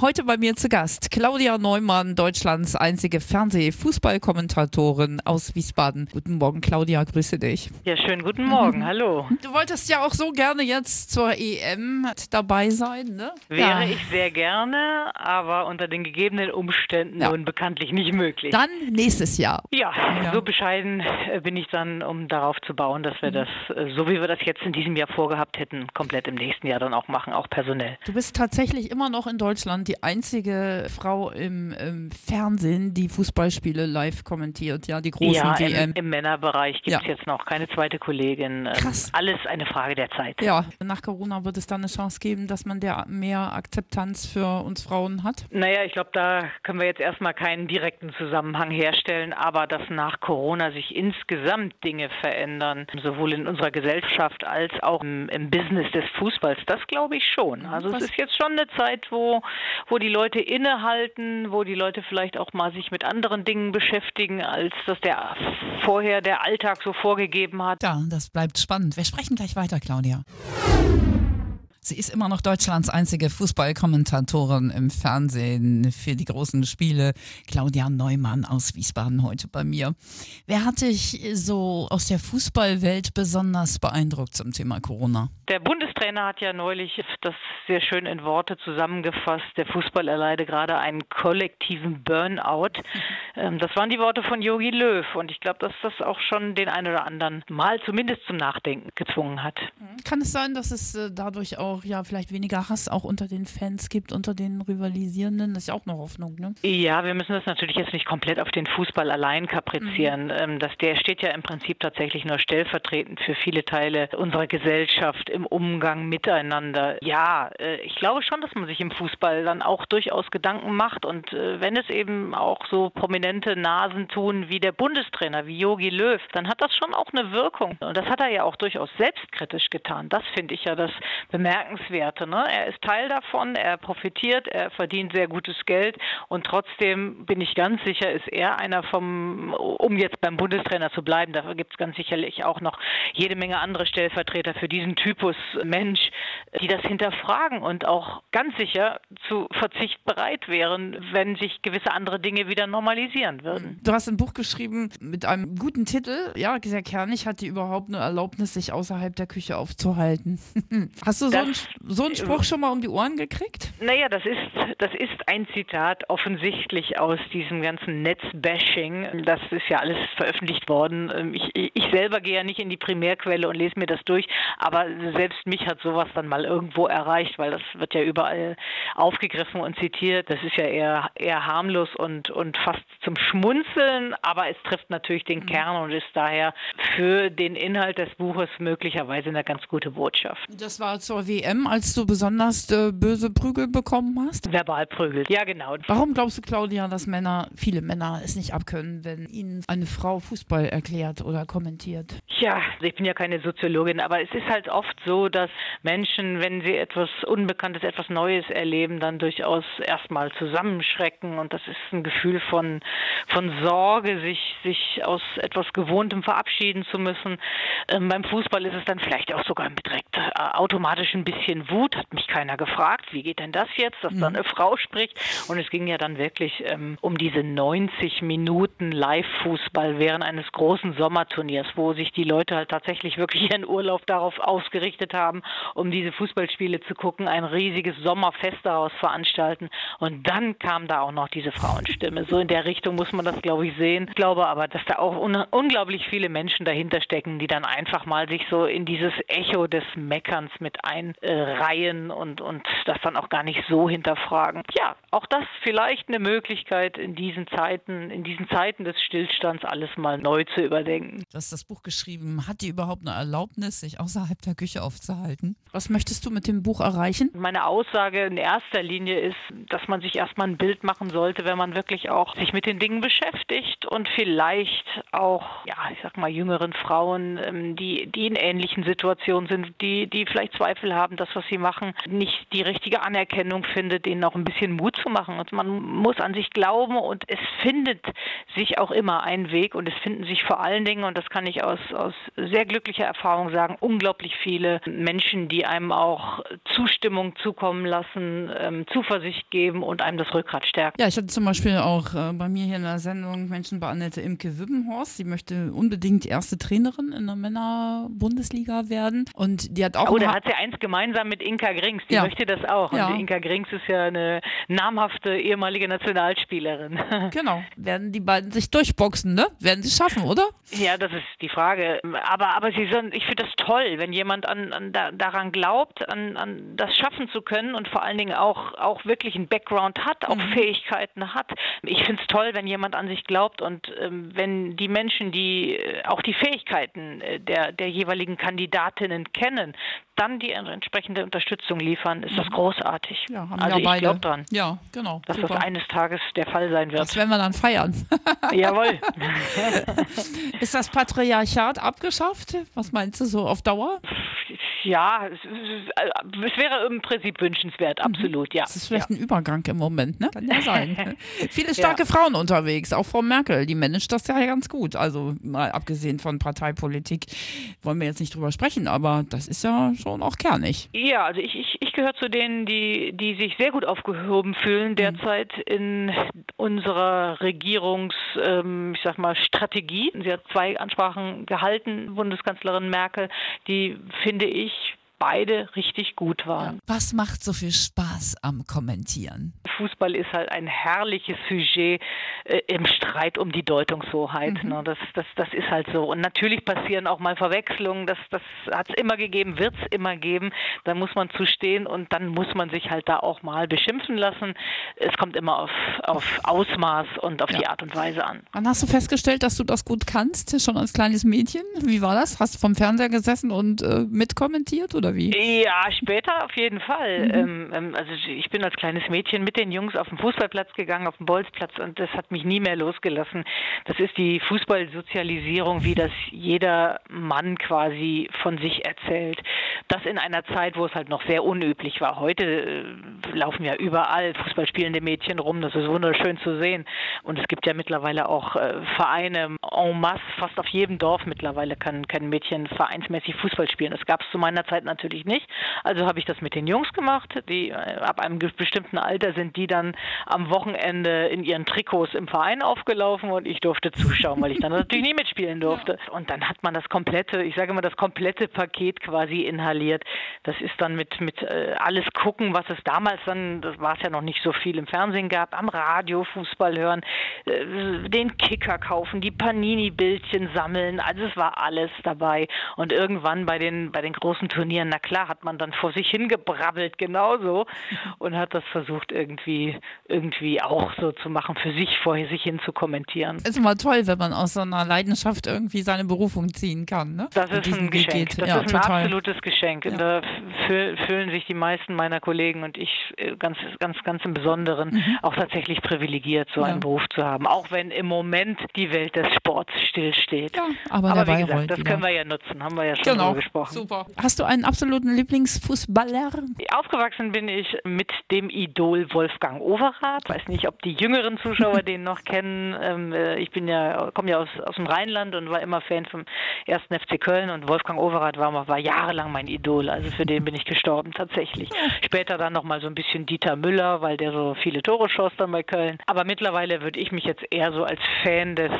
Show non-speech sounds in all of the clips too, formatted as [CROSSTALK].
Heute bei mir zu Gast Claudia Neumann, Deutschlands einzige Fernseh-Fußballkommentatorin aus Wiesbaden. Guten Morgen, Claudia, grüße dich. Ja, schönen guten Morgen, hallo. Du wolltest ja auch so gerne jetzt zur EM dabei sein, ne? Wäre ja. ich sehr gerne, aber unter den gegebenen Umständen Ja. nun bekanntlich nicht möglich. Dann nächstes Jahr. ja, Ja. so bescheiden äh, bin ich dann, um darauf zu bauen, dass wir das, äh, so wie wir das jetzt in diesem Jahr vorgehabt hätten, komplett im nächsten Jahr dann auch machen, auch personell. Du bist tatsächlich immer noch in Deutschland die einzige Frau im, im Fernsehen, die Fußballspiele live kommentiert, ja, die großen ja, WM. im, im Männerbereich gibt es Ja. jetzt noch keine zweite Kollegin. Ähm, Krass. Alles eine Frage der Zeit. ja, nach Corona wird es dann eine Chance geben, dass man der mehr Akzeptanz für uns Frauen hat. Naja, ich glaube, da können wir jetzt erstmal keinen direkten Zusammenhang herstellen, aber dass nach Corona sich insgesamt Dinge verändern, sowohl in unserer Gesellschaft als auch im, im Business des Fußballs, das glaube ich schon. Also Was- es ist jetzt schon eine Zeit, wo, wo die Leute innehalten, wo die Leute vielleicht auch mal sich mit anderen Dingen beschäftigen, als das der vorher der Alltag so vorgegeben hat. Ja, das bleibt spannend. Wir sprechen gleich weiter, Claudia. Sie ist immer noch Deutschlands einzige Fußballkommentatorin im Fernsehen für die großen Spiele. Claudia Neumann aus Wiesbaden heute bei mir. Wer hat dich so aus der Fußballwelt besonders beeindruckt zum Thema Corona? Der Bundestrainer hat ja neulich das sehr schön in Worte zusammengefasst. Der Fußball erleide gerade einen kollektiven Burnout. Ähm, Das waren die Worte von Jogi Löw. Und ich glaube, dass das auch schon den einen oder anderen mal zumindest zum Nachdenken gezwungen hat. Kann es sein, dass es äh, dadurch auch ja vielleicht weniger Hass auch unter den Fans gibt, unter den Rivalisierenden? Das ist ja auch eine Hoffnung, ne? Ja, wir müssen das natürlich jetzt nicht komplett auf den Fußball allein kaprizieren. Ähm, Das, der steht ja im Prinzip tatsächlich nur stellvertretend für viele Teile unserer Gesellschaft im Umgang miteinander. Ja, äh, ich glaube schon, dass man sich im Fußball dann auch durchaus Gedanken macht. Und äh, wenn es eben auch so prominente Nasen tun wie der Bundestrainer, wie Jogi Löw, dann hat das schon auch eine Wirkung. Und das hat er ja auch durchaus selbstkritisch getan. Das finde ich ja das Bemerkenswerte. Ne? Er ist Teil davon, er profitiert, er verdient sehr gutes Geld und trotzdem bin ich ganz sicher, ist er einer vom, um jetzt beim Bundestrainer zu bleiben, dafür gibt es ganz sicherlich auch noch jede Menge andere Stellvertreter für diesen Typus Mensch, die das hinterfragen und auch ganz sicher zu Verzicht bereit wären, wenn sich gewisse andere Dinge wieder normalisieren würden. Du hast ein Buch geschrieben mit einem guten Titel. Ja, sehr kernig. Hat die überhaupt eine Erlaubnis, sich außerhalb der Küche aufzuhalten? [LAUGHS] Hast du so, einen, so einen Spruch schon mal um die Ohren gekriegt? Naja, das ist, das ist ein Zitat offensichtlich aus diesem ganzen Netzbashing. Das ist ja alles veröffentlicht worden. Ähm, Ich, ich selber gehe ja nicht in die Primärquelle und lese mir das durch, aber selbst mich hat sowas dann mal irgendwo erreicht, weil das wird ja überall aufgegriffen und zitiert. Das ist ja eher, eher harmlos und, und fast zum Schmunzeln, aber es trifft natürlich den Kern und ist daher für den Inhalt des Buches möglicherweise eine ganz gute Botschaft. Das war zur WM, als du besonders äh, böse Prügel bekommen hast. Verbal prügelt. Ja, genau. Warum glaubst du, Claudia, dass Männer, viele Männer es nicht abkönnen, wenn ihnen eine Frau Fußball erklärt oder kommentiert? Ja, ich bin ja keine Soziologin, aber es ist halt oft so, dass Menschen, wenn sie etwas Unbekanntes, etwas Neues erleben, dann durchaus erstmal zusammenschrecken. Und das ist ein Gefühl von, von Sorge, sich, sich aus etwas Gewohntem verabschieden zu müssen. Ähm, beim Fußball ist es dann vielleicht auch sogar direkt äh, automatisch ein bisschen Wut, hat mich keiner gefragt, wie geht denn das jetzt, dass dann eine Frau spricht? Und es ging ja dann wirklich ähm, um diese 90 Minuten Live-Fußball während eines großen Sommerturniers, wo sich die Leute halt tatsächlich wirklich ihren Urlaub darauf ausgerichtet haben, um diese Fußballspiele zu gucken, ein riesiges Sommerfest daraus veranstalten. Und dann kam da auch noch diese Frauenstimme. So in der Richtung muss man das, glaube ich, sehen. Ich glaube aber, dass da auch un unglaublich viele Menschen dahinter stecken, die dann einfach mal sich so in dieses Echo des Meckerns mit einreihen und, und das dann auch gar nicht so hinterfragen. Ja, auch das vielleicht eine Möglichkeit in diesen Zeiten, in diesen Zeiten des Stillstands alles mal neu zu überdenken. Du hast das Buch geschrieben. Hat die überhaupt eine Erlaubnis, sich außerhalb der Küche aufzuhalten? Was möchtest du mit dem Buch erreichen? Meine Aussage in erster Linie ist, dass man sich erstmal ein Bild machen sollte, wenn man wirklich auch sich mit den Dingen beschäftigt und vielleicht auch, ja, ich sag mal, jüngeren Frauen, ähm, die, die in ähnlichen Situationen sind, die, die vielleicht Zweifel haben, haben, das, was sie machen, nicht die richtige Anerkennung findet, denen auch ein bisschen Mut zu machen. Und man muss an sich glauben und es findet sich auch immer ein Weg und es finden sich vor allen Dingen, und das kann ich aus, aus sehr glücklicher Erfahrung sagen, unglaublich viele Menschen, die einem auch Zustimmung zukommen lassen, ähm, Zuversicht geben und einem das Rückgrat stärken. Ja, ich hatte zum Beispiel auch äh, bei mir hier in der Sendung Menschen bei Annette Imke Wibbenhorst. Sie möchte unbedingt erste Trainerin in der Männer-Bundesliga werden. Und die hat auch. Oh, da hat sie eins gemeinsam mit Inka Grings. Die ja. möchte das auch. Ja. Und Inka Grings ist ja eine namhafte ehemalige Nationalspielerin. [LAUGHS] Genau. Werden die beiden sich durchboxen, ne? Werden sie schaffen, oder? Ja, das ist die Frage. Aber, aber sie sind, ich finde das toll, wenn jemand an, an da, daran glaubt, an, an das schaffen zu können und vor allen Dingen auch, auch wirklich einen Background hat, auch mhm. Fähigkeiten hat. Ich finde es toll, wenn jemand an sich glaubt und ähm, wenn die Menschen, die äh, auch die Fähigkeiten äh, der, der jeweiligen Kandidatinnen kennen, dann die entsprechende Unterstützung liefern, ist das mhm. großartig. Ja, haben also ja ich glaube dran. Ja, genau. Dass super. das eines Tages der Fall sein wird. Das werden wir dann feiern. [LAUGHS] [LAUGHS] Jawohl. ist das Patriarchat abgeschafft? Was meinst du so auf Dauer? Ja, es, es wäre im Prinzip wünschenswert, mhm. absolut, ja. Das ist vielleicht ja. ein Übergang im Moment, ne? Kann ja sein. [LAUGHS] Viele starke ja. Frauen unterwegs, auch Frau Merkel, die managt das ja ganz gut. Also mal abgesehen von Parteipolitik wollen wir jetzt nicht drüber sprechen, aber das ist ja schon auch kernig. Ja, also ich, ich, ich gehöre zu denen, die, die sich sehr gut aufgehoben fühlen mhm. derzeit mhm. in unserer Regierungs, ähm, ich sag mal, Strategie. Sie hat zwei Ansprachen gehalten, Bundeskanzlerin Merkel, die finde ich тысяч. Beide richtig gut waren. Was macht so viel Spaß am Kommentieren? Fußball ist halt ein herrliches Sujet äh, im Streit um die Deutungshoheit. Mhm. Ne? Das, das, das ist halt so. Und natürlich passieren auch mal Verwechslungen. Das, das hat es immer gegeben, wird es immer geben. Da muss man zustehen und dann muss man sich halt da auch mal beschimpfen lassen. Es kommt immer auf, auf Ausmaß und auf ja. die Art und Weise an. Wann hast du festgestellt, dass du das gut kannst, schon als kleines Mädchen? Wie war das? Hast du vom Fernseher gesessen und äh, mitkommentiert oder wie? Ja, später auf jeden Fall. Mhm. Ähm, ähm also ich bin als kleines Mädchen mit den Jungs auf den Fußballplatz gegangen, auf den Bolzplatz und das hat mich nie mehr losgelassen. Das ist die Fußballsozialisierung, wie das jeder Mann quasi von sich erzählt. Das in einer Zeit, wo es halt noch sehr unüblich war. Heute äh, laufen ja überall Fußballspielende Mädchen rum. Das ist wunderschön zu sehen. Und es gibt ja mittlerweile auch äh, Vereine en masse. Fast auf jedem Dorf mittlerweile kann, kann Mädchen vereinsmäßig Fußball spielen. Das gab es zu meiner Zeit natürlich nicht. Also habe ich das mit den Jungs gemacht, die äh, ab einem bestimmten Alter sind die dann am Wochenende in ihren Trikots im Verein aufgelaufen und ich durfte zuschauen, weil ich dann [LAUGHS] natürlich nie mitspielen durfte. Und dann hat man das komplette, ich sage immer das komplette Paket quasi inhaliert. Das ist dann mit mit äh, alles gucken, was es damals dann, das war es ja noch nicht so viel im Fernsehen gab, am Radio Fußball hören, äh, den Kicker kaufen, die Panini-Bildchen sammeln, also es war alles dabei. Und irgendwann bei den bei den großen Turnieren, na klar, hat man dann vor sich hingebrabbelt genauso und hat das versucht irgendwie irgendwie, auch so zu machen, für sich vor sich hin zu kommentieren. Ist immer toll, wenn man aus so einer Leidenschaft irgendwie seine Berufung ziehen kann. Ne? Das ist ein Geschenk. Geht. Das ja, ist ein total. absolutes Geschenk. Ja. Da fühlen sich die meisten meiner Kollegen und ich äh, ganz, ganz, ganz im Besonderen mhm. auch tatsächlich privilegiert, so ja. einen Beruf zu haben. Auch wenn im Moment die Welt des Sports stillsteht. Ja, aber, aber wie gesagt, das wieder. können wir ja nutzen, haben wir ja schon genau. gesprochen. Super. Hast du einen absoluten Lieblingsfußballer? Aufgewachsen bin ich mit dem Idol Wolf Wolfgang Overath. Weiß nicht, ob die jüngeren Zuschauer [LAUGHS] den noch kennen. Ähm, äh, ich bin ja, komme ja aus, aus dem Rheinland und war immer Fan vom ersten FC Köln und Wolfgang Overath war, war jahrelang mein Idol. Also für den bin ich gestorben tatsächlich. Später dann noch mal so ein bisschen Dieter Müller, weil der so viele Tore schoss dann bei Köln. Aber mittlerweile würde ich mich jetzt eher so als Fan des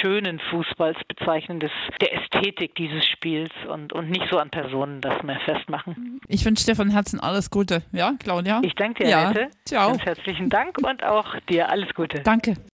schönen Fußballs bezeichnen, des, der Ästhetik dieses Spiels und, und nicht so an Personen das mehr festmachen. Ich wünsche dir von Herzen alles Gute. Ja, Claudia? Ich danke dir, ja. Annette. Ciao. Ganz herzlichen Dank und auch dir alles Gute. Danke.